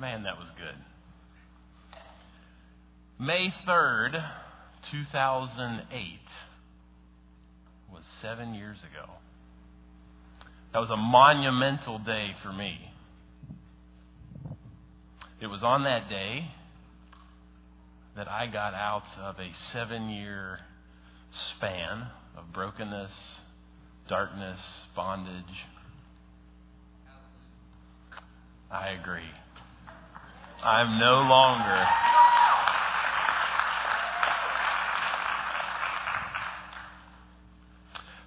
Man, that was good. May 3rd, 2008 was seven years ago. That was a monumental day for me. It was on that day that I got out of a seven year span of brokenness, darkness, bondage. I agree. I'm no longer.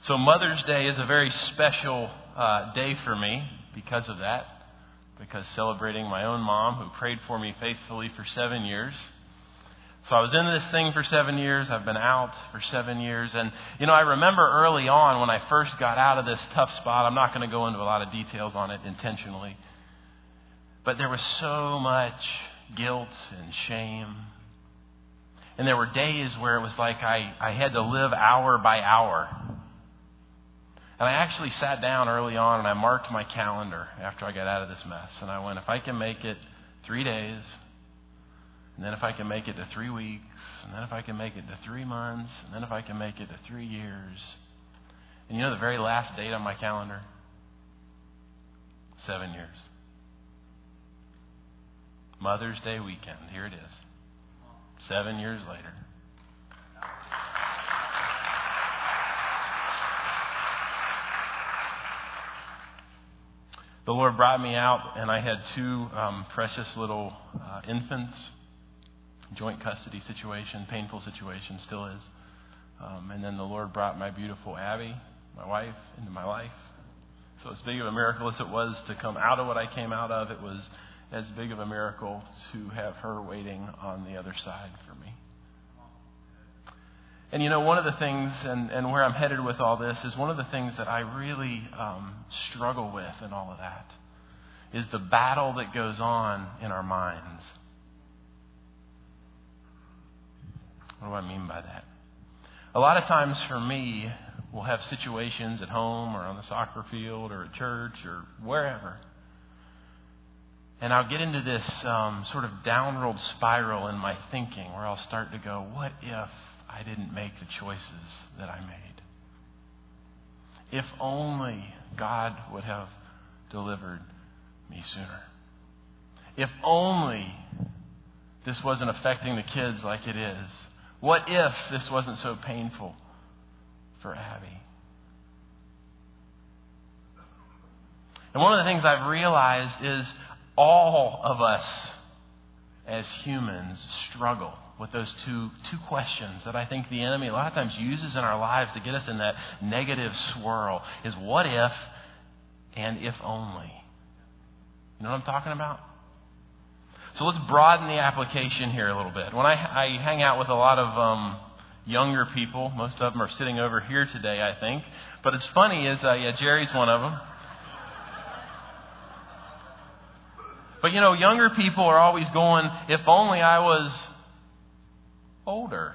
So, Mother's Day is a very special uh, day for me because of that, because celebrating my own mom who prayed for me faithfully for seven years. So I was in this thing for seven years. I've been out for seven years. And, you know, I remember early on when I first got out of this tough spot, I'm not going to go into a lot of details on it intentionally, but there was so much guilt and shame. And there were days where it was like I, I had to live hour by hour. And I actually sat down early on and I marked my calendar after I got out of this mess. And I went, if I can make it three days, and then if I can make it to three weeks, and then if I can make it to three months, and then if I can make it to three years. And you know the very last date on my calendar? Seven years. Mother's Day weekend. Here it is. Seven years later. The Lord brought me out, and I had two um, precious little uh, infants. Joint custody situation, painful situation, still is. Um, and then the Lord brought my beautiful Abby, my wife, into my life. So, as big of a miracle as it was to come out of what I came out of, it was as big of a miracle to have her waiting on the other side for me. And you know, one of the things, and, and where I'm headed with all this, is one of the things that I really um, struggle with in all of that is the battle that goes on in our minds. What do I mean by that? A lot of times for me, we'll have situations at home or on the soccer field or at church or wherever. And I'll get into this um, sort of downward spiral in my thinking where I'll start to go, what if I didn't make the choices that I made? If only God would have delivered me sooner. If only this wasn't affecting the kids like it is. What if this wasn't so painful for Abby? And one of the things I've realized is all of us as humans struggle with those two, two questions that I think the enemy a lot of times uses in our lives to get us in that negative swirl is what if and if only. You know what I'm talking about? So let's broaden the application here a little bit. When I, I hang out with a lot of um, younger people, most of them are sitting over here today, I think. But it's funny is, uh, yeah, Jerry's one of them. But you know, younger people are always going, if only I was older.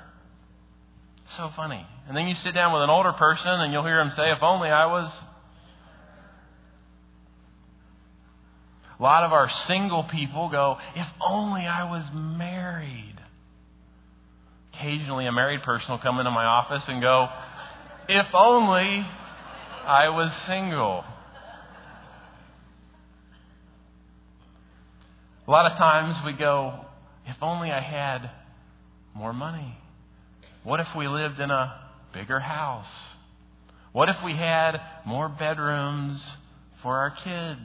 So funny. And then you sit down with an older person and you'll hear them say, if only I was A lot of our single people go, if only I was married. Occasionally, a married person will come into my office and go, if only I was single. A lot of times we go, if only I had more money. What if we lived in a bigger house? What if we had more bedrooms for our kids?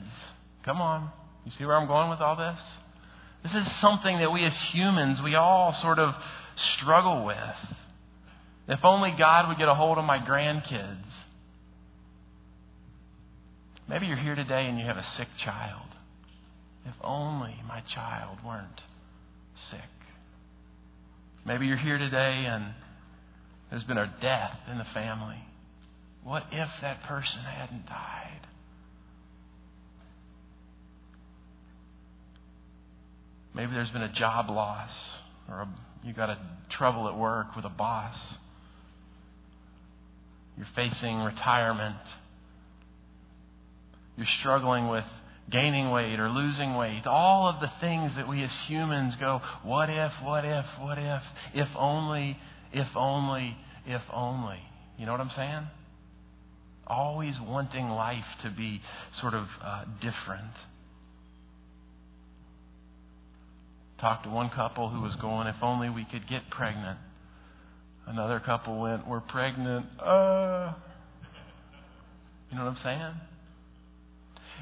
Come on. You see where I'm going with all this? This is something that we as humans, we all sort of struggle with. If only God would get a hold of my grandkids. Maybe you're here today and you have a sick child. If only my child weren't sick. Maybe you're here today and there's been a death in the family. What if that person hadn't died? Maybe there's been a job loss or a, you got a trouble at work with a boss. You're facing retirement. You're struggling with gaining weight or losing weight, all of the things that we as humans go, what if, what if, what if, if only, if only, if only. You know what I'm saying? Always wanting life to be sort of uh, different. Talked to one couple who was going, if only we could get pregnant. Another couple went, we're pregnant. Uh. You know what I'm saying?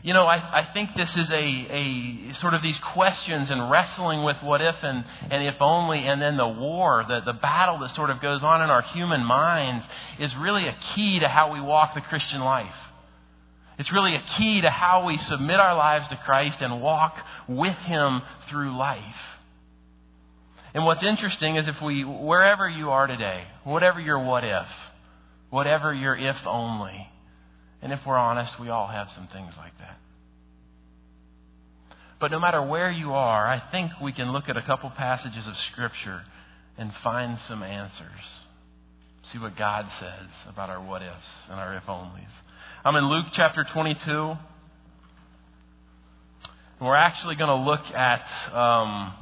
You know, I, I think this is a, a sort of these questions and wrestling with what if and, and if only, and then the war, the, the battle that sort of goes on in our human minds is really a key to how we walk the Christian life. It's really a key to how we submit our lives to Christ and walk with Him through life. And what's interesting is if we, wherever you are today, whatever your what if, whatever your if only, and if we're honest, we all have some things like that. But no matter where you are, I think we can look at a couple passages of Scripture and find some answers. See what God says about our what ifs and our if onlys. I'm in Luke chapter 22. And we're actually going to look at um,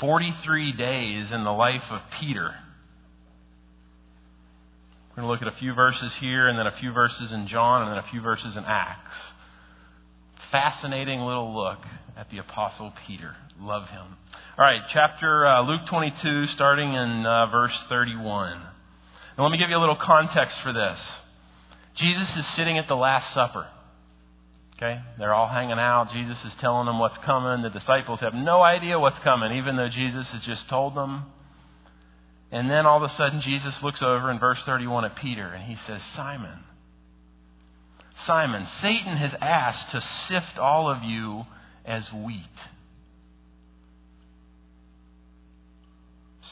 43 days in the life of Peter. We're going to look at a few verses here, and then a few verses in John, and then a few verses in Acts. Fascinating little look at the Apostle Peter. Love him. All right, chapter uh, Luke 22, starting in uh, verse 31. And let me give you a little context for this. Jesus is sitting at the Last Supper. Okay? They're all hanging out. Jesus is telling them what's coming. The disciples have no idea what's coming, even though Jesus has just told them. And then all of a sudden, Jesus looks over in verse 31 at Peter and he says, Simon, Simon, Satan has asked to sift all of you as wheat.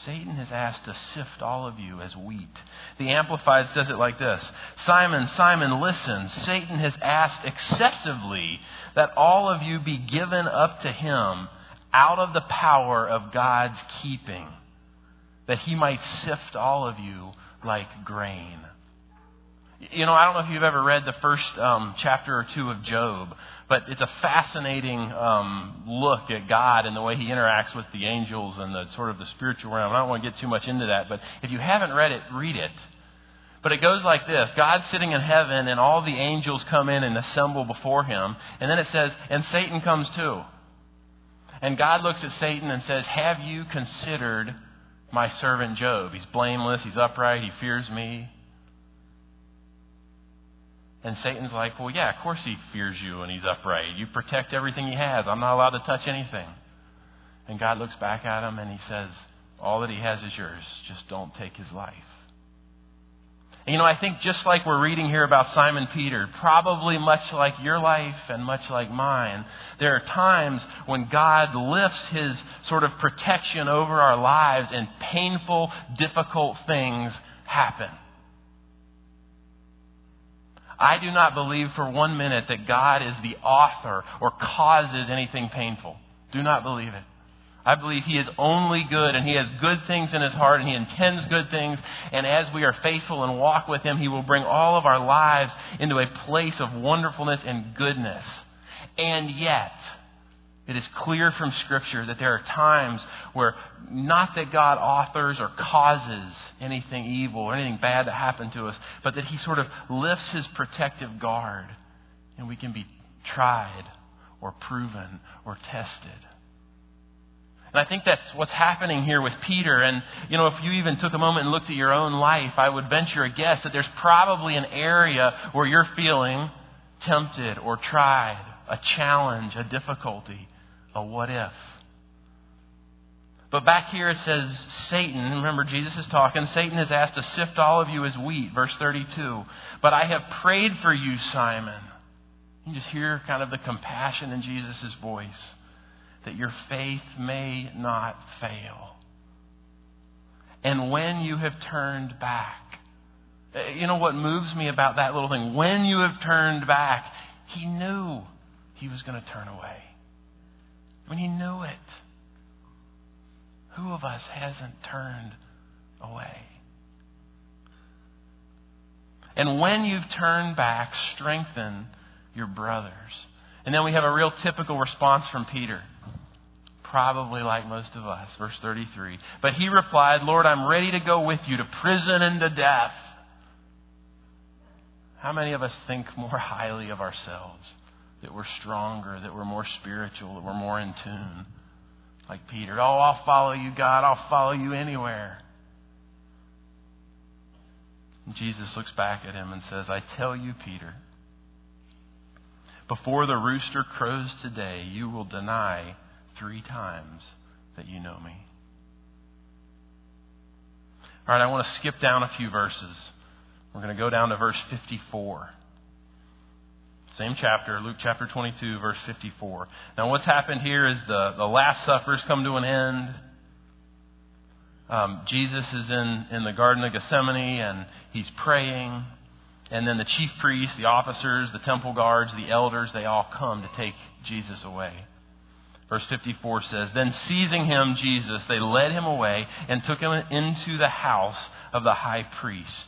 Satan has asked to sift all of you as wheat. The Amplified says it like this Simon, Simon, listen. Satan has asked excessively that all of you be given up to him out of the power of God's keeping that he might sift all of you like grain. You know, I don't know if you've ever read the first um, chapter or two of Job, but it's a fascinating um, look at God and the way he interacts with the angels and the sort of the spiritual realm. I don't want to get too much into that, but if you haven't read it, read it. But it goes like this God's sitting in heaven, and all the angels come in and assemble before him. And then it says, and Satan comes too. And God looks at Satan and says, Have you considered my servant Job. He's blameless, he's upright, he fears me. And Satan's like, Well, yeah, of course he fears you and he's upright. You protect everything he has. I'm not allowed to touch anything. And God looks back at him and he says, All that he has is yours. Just don't take his life. And you know, I think just like we're reading here about Simon Peter, probably much like your life and much like mine, there are times when God lifts his sort of protection over our lives and painful, difficult things happen. I do not believe for one minute that God is the author or causes anything painful. Do not believe it. I believe He is only good and He has good things in His heart and He intends good things. And as we are faithful and walk with Him, He will bring all of our lives into a place of wonderfulness and goodness. And yet, it is clear from Scripture that there are times where not that God authors or causes anything evil or anything bad to happen to us, but that He sort of lifts His protective guard and we can be tried or proven or tested. And I think that's what's happening here with Peter. And, you know, if you even took a moment and looked at your own life, I would venture a guess that there's probably an area where you're feeling tempted or tried, a challenge, a difficulty, a what if. But back here it says Satan, remember Jesus is talking, Satan has asked to sift all of you as wheat, verse 32. But I have prayed for you, Simon. You just hear kind of the compassion in Jesus' voice that your faith may not fail. And when you have turned back, eh, you know what moves me about that little thing? When you have turned back, he knew he was going to turn away. When he knew it, who of us hasn't turned away? And when you've turned back, strengthen your brothers. And then we have a real typical response from Peter. Probably like most of us. Verse 33. But he replied, Lord, I'm ready to go with you to prison and to death. How many of us think more highly of ourselves? That we're stronger, that we're more spiritual, that we're more in tune? Like Peter, oh, I'll follow you, God, I'll follow you anywhere. And Jesus looks back at him and says, I tell you, Peter, before the rooster crows today, you will deny three times that you know me. All right, I want to skip down a few verses. We're going to go down to verse 54. Same chapter, Luke chapter 22, verse 54. Now, what's happened here is the, the Last Supper's come to an end. Um, Jesus is in, in the Garden of Gethsemane and he's praying. And then the chief priests, the officers, the temple guards, the elders, they all come to take Jesus away. Verse 54 says, Then seizing him, Jesus, they led him away and took him into the house of the high priest.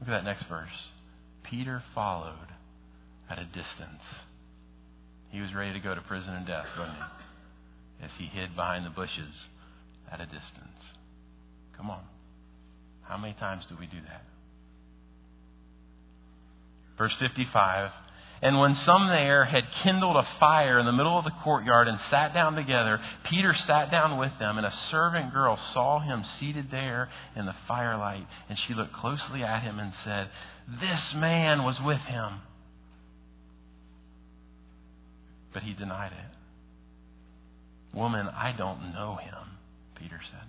Look at that next verse. Peter followed at a distance. He was ready to go to prison and death, wasn't he? As he hid behind the bushes at a distance. Come on. How many times do we do that? Verse 55 And when some there had kindled a fire in the middle of the courtyard and sat down together, Peter sat down with them, and a servant girl saw him seated there in the firelight, and she looked closely at him and said, This man was with him. But he denied it. Woman, I don't know him, Peter said.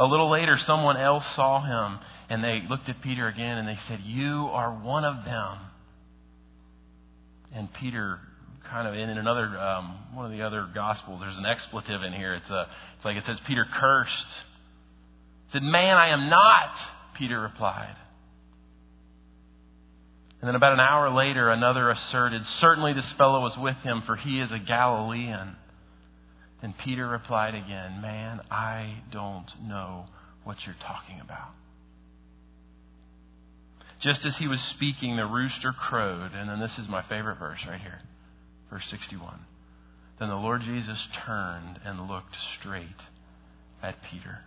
A little later, someone else saw him, and they looked at Peter again and they said, You are one of them. And Peter, kind of in another um, one of the other gospels, there's an expletive in here. It's a, it's like it says Peter cursed. He said, "Man, I am not." Peter replied. And then about an hour later, another asserted, Certainly this fellow was with him, for he is a Galilean. And Peter replied again, Man, I don't know what you're talking about. Just as he was speaking, the rooster crowed. And then this is my favorite verse right here, verse 61. Then the Lord Jesus turned and looked straight at Peter.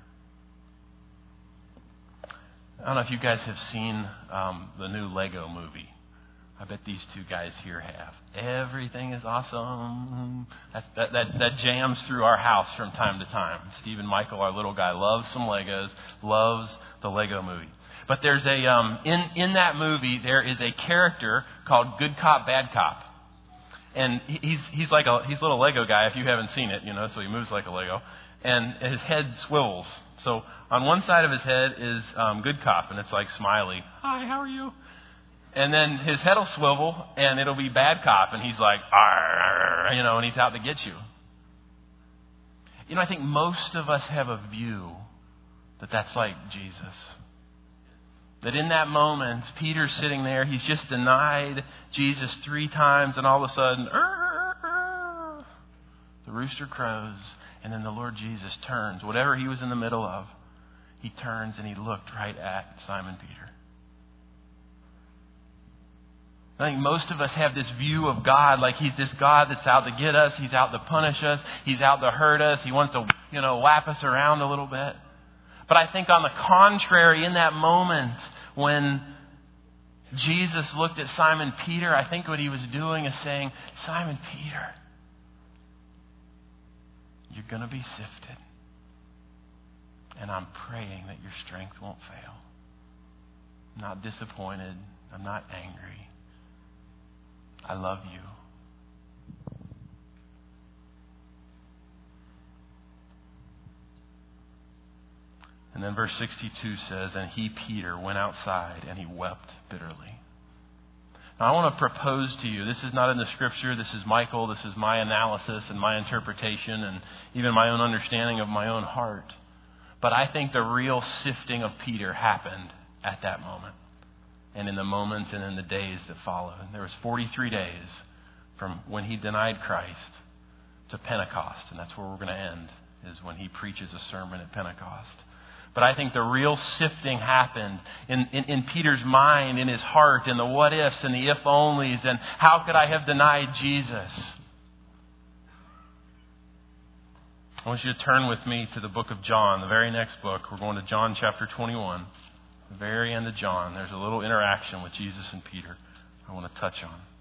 I don't know if you guys have seen um, the new Lego movie. I bet these two guys here have. Everything is awesome. That, that, that, that jams through our house from time to time. Stephen Michael, our little guy, loves some Legos, loves the Lego movie. But there's a, um, in, in that movie, there is a character called Good Cop, Bad Cop. And he's, he's like a, he's a little Lego guy if you haven't seen it, you know, so he moves like a Lego. And his head swivels. So on one side of his head is um, Good Cop, and it's like smiley. Hi, how are you? and then his head will swivel and it'll be bad cop and he's like you know and he's out to get you you know i think most of us have a view that that's like jesus that in that moment peter's sitting there he's just denied jesus three times and all of a sudden the rooster crows and then the lord jesus turns whatever he was in the middle of he turns and he looked right at simon peter I think most of us have this view of God like He's this God that's out to get us. He's out to punish us. He's out to hurt us. He wants to, you know, lap us around a little bit. But I think on the contrary, in that moment when Jesus looked at Simon Peter, I think what he was doing is saying, Simon Peter, you're going to be sifted. And I'm praying that your strength won't fail. I'm not disappointed. I'm not angry. I love you. And then verse 62 says, And he, Peter, went outside and he wept bitterly. Now, I want to propose to you this is not in the scripture, this is Michael, this is my analysis and my interpretation and even my own understanding of my own heart. But I think the real sifting of Peter happened at that moment and in the moments and in the days that followed. There was 43 days from when he denied Christ to Pentecost, and that's where we're going to end, is when he preaches a sermon at Pentecost. But I think the real sifting happened in, in, in, Peter's mind, in his heart, in the what ifs and the if onlys, and how could I have denied Jesus? I want you to turn with me to the book of John, the very next book. We're going to John chapter 21, the very end of John. There's a little interaction with Jesus and Peter I want to touch on.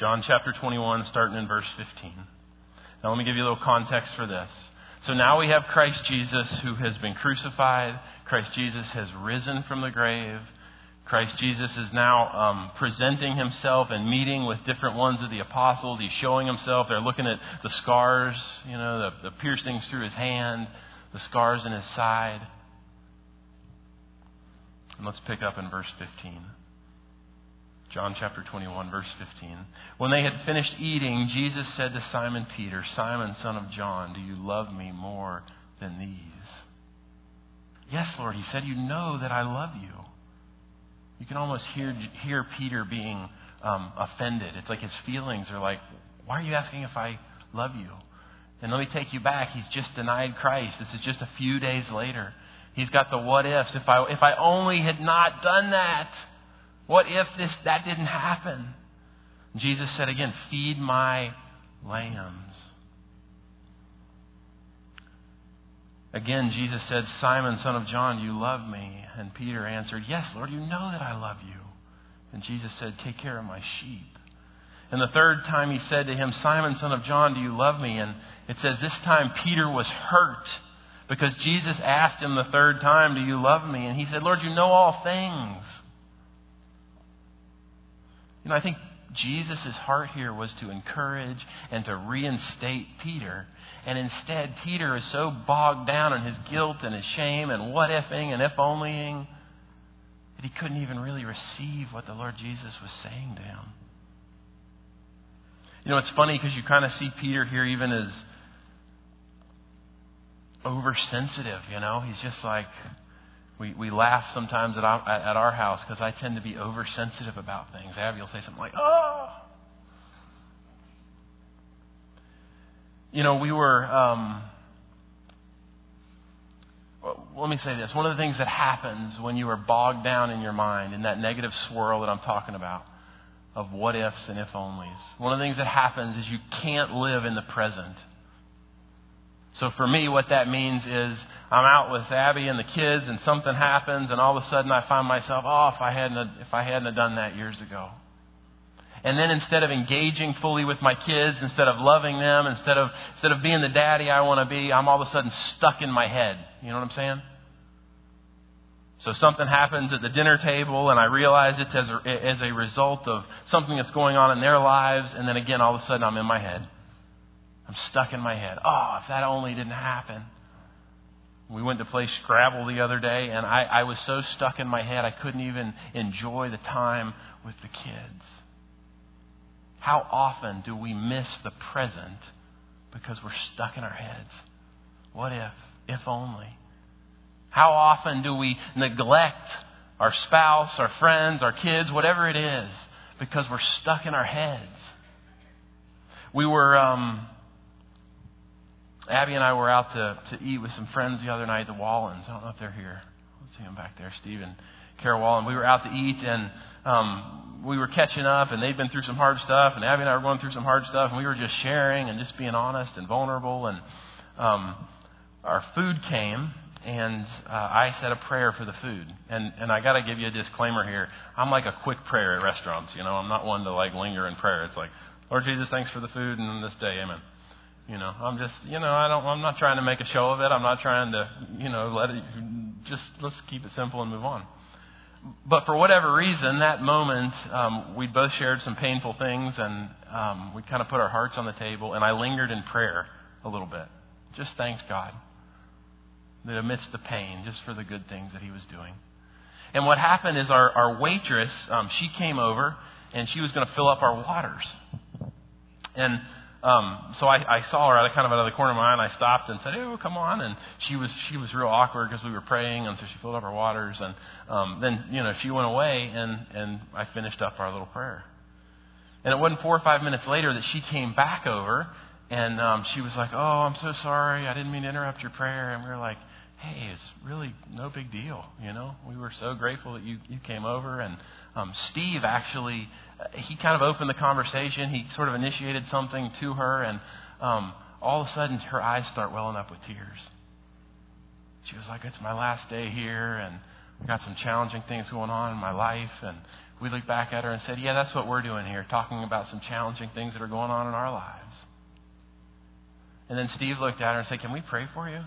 John chapter 21, starting in verse 15. Now, let me give you a little context for this. So now we have Christ Jesus who has been crucified. Christ Jesus has risen from the grave. Christ Jesus is now um, presenting himself and meeting with different ones of the apostles. He's showing himself. They're looking at the scars, you know, the, the piercings through his hand, the scars in his side. And let's pick up in verse 15. John chapter 21, verse 15. When they had finished eating, Jesus said to Simon Peter, Simon, son of John, do you love me more than these? Yes, Lord, he said, You know that I love you. You can almost hear, hear Peter being um, offended. It's like his feelings are like, Why are you asking if I love you? And let me take you back. He's just denied Christ. This is just a few days later. He's got the what ifs. If I, if I only had not done that. What if this that didn't happen? Jesus said again, "Feed my lambs." Again, Jesus said, Simon, son of John, you love me. And Peter answered, Yes, Lord, you know that I love you. And Jesus said, Take care of my sheep. And the third time he said to him, Simon, son of John, do you love me? And it says, This time Peter was hurt because Jesus asked him the third time, Do you love me? And he said, Lord, you know all things. Know, I think Jesus' heart here was to encourage and to reinstate Peter. And instead, Peter is so bogged down in his guilt and his shame and what ifing and if onlying that he couldn't even really receive what the Lord Jesus was saying to him. You know, it's funny because you kind of see Peter here even as oversensitive, you know? He's just like, we, we laugh sometimes at our, at our house because I tend to be oversensitive about things. Abby will say something like, oh. You know, we were, um, well, let me say this. One of the things that happens when you are bogged down in your mind, in that negative swirl that I'm talking about, of what ifs and if onlys, one of the things that happens is you can't live in the present. So for me, what that means is I'm out with Abby and the kids, and something happens, and all of a sudden I find myself, oh, if I hadn't if I hadn't done that years ago. And then instead of engaging fully with my kids, instead of loving them, instead of instead of being the daddy I want to be, I'm all of a sudden stuck in my head. You know what I'm saying? So something happens at the dinner table, and I realize it's as a, as a result of something that's going on in their lives, and then again, all of a sudden, I'm in my head. I'm stuck in my head. Oh, if that only didn't happen. We went to play Scrabble the other day, and I, I was so stuck in my head I couldn't even enjoy the time with the kids. How often do we miss the present because we're stuck in our heads? What if? If only. How often do we neglect our spouse, our friends, our kids, whatever it is, because we're stuck in our heads? We were. Um, Abby and I were out to, to eat with some friends the other night, the Wallens. I don't know if they're here. Let's see them back there, Steve and Carol Wallen. We were out to eat, and um, we were catching up, and they'd been through some hard stuff, and Abby and I were going through some hard stuff, and we were just sharing and just being honest and vulnerable. And um, our food came, and uh, I said a prayer for the food. And and I got to give you a disclaimer here. I'm like a quick prayer at restaurants. You know, I'm not one to like linger in prayer. It's like, Lord Jesus, thanks for the food and this day, Amen. You know, I'm just, you know, I don't, I'm not trying to make a show of it. I'm not trying to, you know, let it, just let's keep it simple and move on. But for whatever reason, that moment, um, we both shared some painful things and um, we kind of put our hearts on the table. And I lingered in prayer a little bit. Just thanked God that amidst the pain, just for the good things that He was doing. And what happened is our, our waitress, um, she came over and she was going to fill up our waters. And um, so I, I saw her out of kind of out of the corner of my eye, and I stopped and said, "Oh, come on!" And she was she was real awkward because we were praying, and so she filled up our waters, and um, then you know she went away, and and I finished up our little prayer. And it wasn't four or five minutes later that she came back over and um, she was like, Oh, I'm so sorry. I didn't mean to interrupt your prayer. And we were like, Hey, it's really no big deal. You know, we were so grateful that you, you came over. And um, Steve actually, uh, he kind of opened the conversation. He sort of initiated something to her. And um, all of a sudden, her eyes start welling up with tears. She was like, It's my last day here. And I got some challenging things going on in my life. And we looked back at her and said, Yeah, that's what we're doing here, talking about some challenging things that are going on in our lives. And then Steve looked at her and said, Can we pray for you?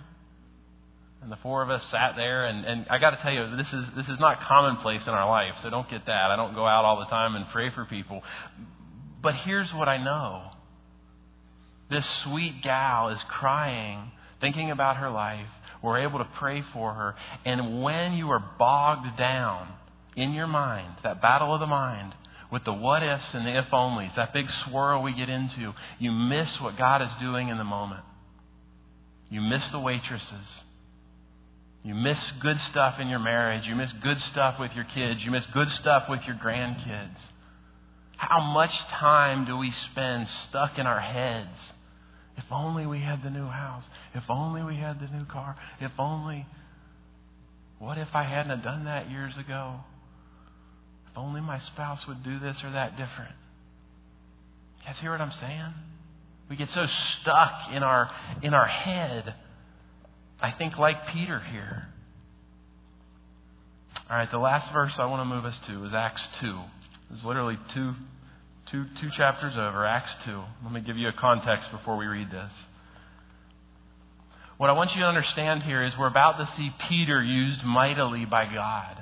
And the four of us sat there, and, and I got to tell you, this is, this is not commonplace in our life, so don't get that. I don't go out all the time and pray for people. But here's what I know this sweet gal is crying, thinking about her life. We're able to pray for her. And when you are bogged down in your mind, that battle of the mind, with the what ifs and the if onlys, that big swirl we get into, you miss what God is doing in the moment. You miss the waitresses. You miss good stuff in your marriage. You miss good stuff with your kids. You miss good stuff with your grandkids. How much time do we spend stuck in our heads? If only we had the new house. If only we had the new car. If only. What if I hadn't done that years ago? If only my spouse would do this or that different. You guys hear what I'm saying? We get so stuck in our in our head. I think like Peter here. All right, the last verse I want to move us to is Acts 2. It's literally two, two, two chapters over, Acts 2. Let me give you a context before we read this. What I want you to understand here is we're about to see Peter used mightily by God.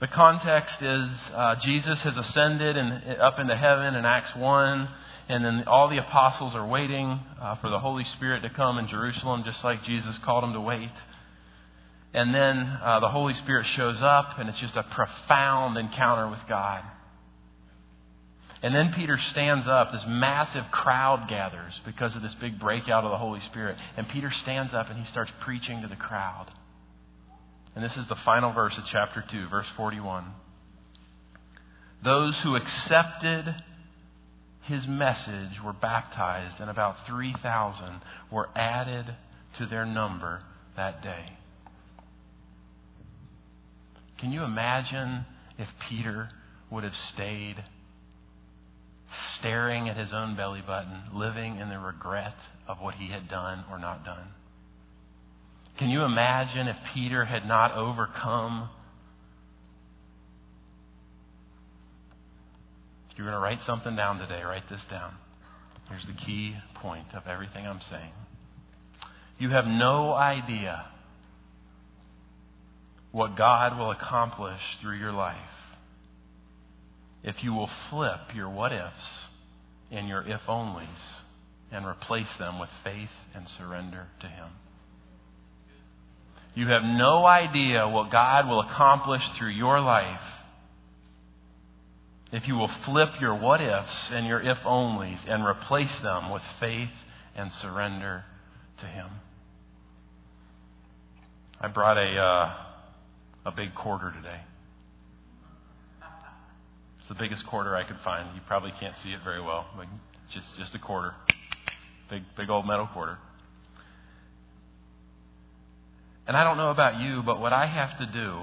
The context is uh, Jesus has ascended and up into heaven in Acts 1, and then all the apostles are waiting uh, for the Holy Spirit to come in Jerusalem, just like Jesus called them to wait. And then uh, the Holy Spirit shows up, and it's just a profound encounter with God. And then Peter stands up. This massive crowd gathers because of this big breakout of the Holy Spirit. And Peter stands up and he starts preaching to the crowd. And this is the final verse of chapter 2, verse 41. Those who accepted his message were baptized, and about 3,000 were added to their number that day. Can you imagine if Peter would have stayed staring at his own belly button, living in the regret of what he had done or not done? Can you imagine if Peter had not overcome? If you're going to write something down today, write this down. Here's the key point of everything I'm saying. You have no idea what God will accomplish through your life if you will flip your what ifs and your if onlys and replace them with faith and surrender to Him. You have no idea what God will accomplish through your life if you will flip your what ifs and your if onlys and replace them with faith and surrender to Him. I brought a, uh, a big quarter today. It's the biggest quarter I could find. You probably can't see it very well, but just, just a quarter. Big, big old metal quarter. And I don't know about you, but what I have to do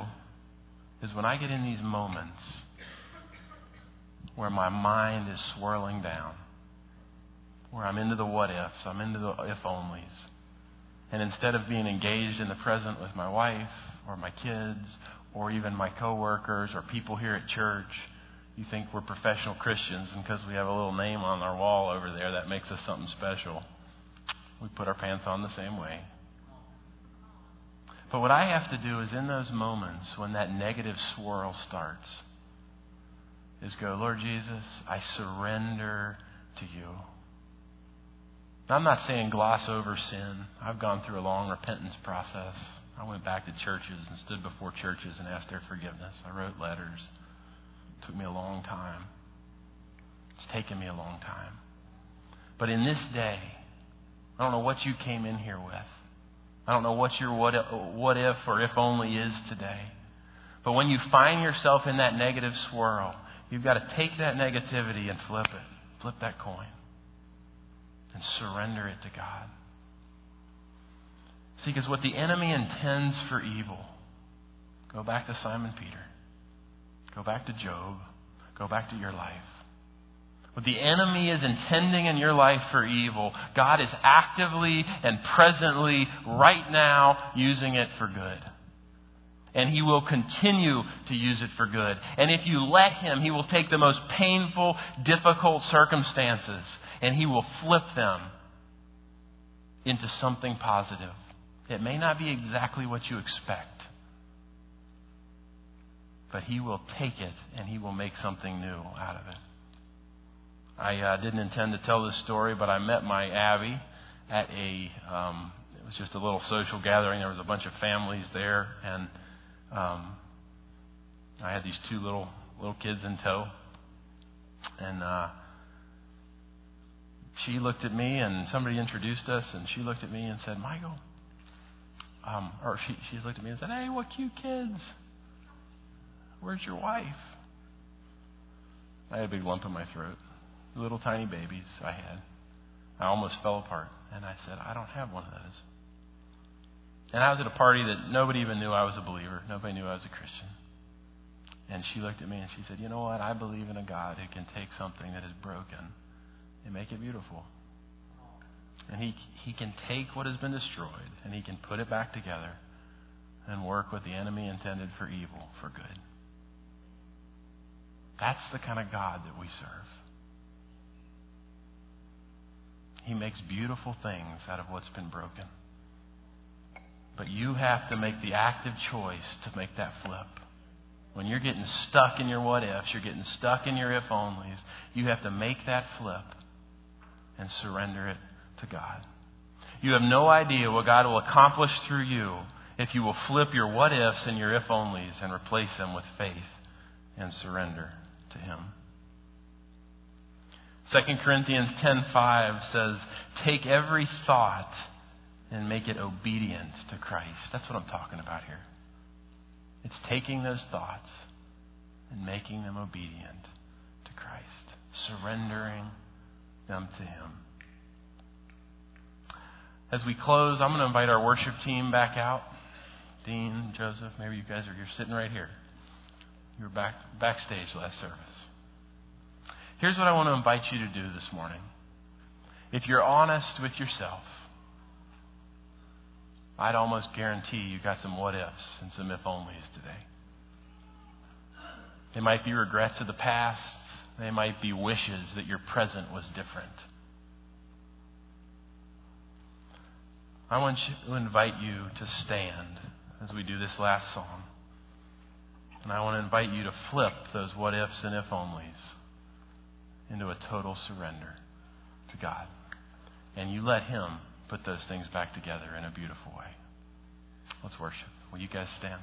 is when I get in these moments where my mind is swirling down, where I'm into the what ifs, I'm into the if onlys, and instead of being engaged in the present with my wife or my kids or even my coworkers or people here at church, you think we're professional Christians, and because we have a little name on our wall over there, that makes us something special. We put our pants on the same way. But what I have to do is in those moments when that negative swirl starts, is go, Lord Jesus, I surrender to you. Now, I'm not saying gloss over sin. I've gone through a long repentance process. I went back to churches and stood before churches and asked their forgiveness. I wrote letters. It took me a long time. It's taken me a long time. But in this day, I don't know what you came in here with. I don't know what your what, what if or if only is today. But when you find yourself in that negative swirl, you've got to take that negativity and flip it. Flip that coin. And surrender it to God. See, because what the enemy intends for evil, go back to Simon Peter, go back to Job, go back to your life. What the enemy is intending in your life for evil, God is actively and presently, right now, using it for good. And He will continue to use it for good. And if you let Him, He will take the most painful, difficult circumstances and He will flip them into something positive. It may not be exactly what you expect, but He will take it and He will make something new out of it. I uh, didn't intend to tell this story, but I met my Abby at a. Um, it was just a little social gathering. There was a bunch of families there, and um, I had these two little little kids in tow, and uh, she looked at me, and somebody introduced us, and she looked at me and said, "Michael," um, or she she looked at me and said, "Hey, what cute kids! Where's your wife?" I had a big lump in my throat little tiny babies I had. I almost fell apart. And I said, I don't have one of those. And I was at a party that nobody even knew I was a believer. Nobody knew I was a Christian. And she looked at me and she said, You know what? I believe in a God who can take something that is broken and make it beautiful. And he, he can take what has been destroyed and he can put it back together and work what the enemy intended for evil for good. That's the kind of God that we serve. He makes beautiful things out of what's been broken. But you have to make the active choice to make that flip. When you're getting stuck in your what ifs, you're getting stuck in your if onlys, you have to make that flip and surrender it to God. You have no idea what God will accomplish through you if you will flip your what ifs and your if onlys and replace them with faith and surrender to Him. 2 Corinthians 10:5 says, "Take every thought and make it obedient to Christ." That's what I'm talking about here. It's taking those thoughts and making them obedient to Christ, surrendering them to him. As we close, I'm going to invite our worship team back out. Dean, Joseph, maybe you guys are you're sitting right here. You were back backstage last service. Here's what I want to invite you to do this morning. If you're honest with yourself, I'd almost guarantee you got some what ifs and some if onlys today. They might be regrets of the past, they might be wishes that your present was different. I want to invite you to stand as we do this last song. And I want to invite you to flip those what ifs and if onlys into a total surrender to God. And you let Him put those things back together in a beautiful way. Let's worship. Will you guys stand?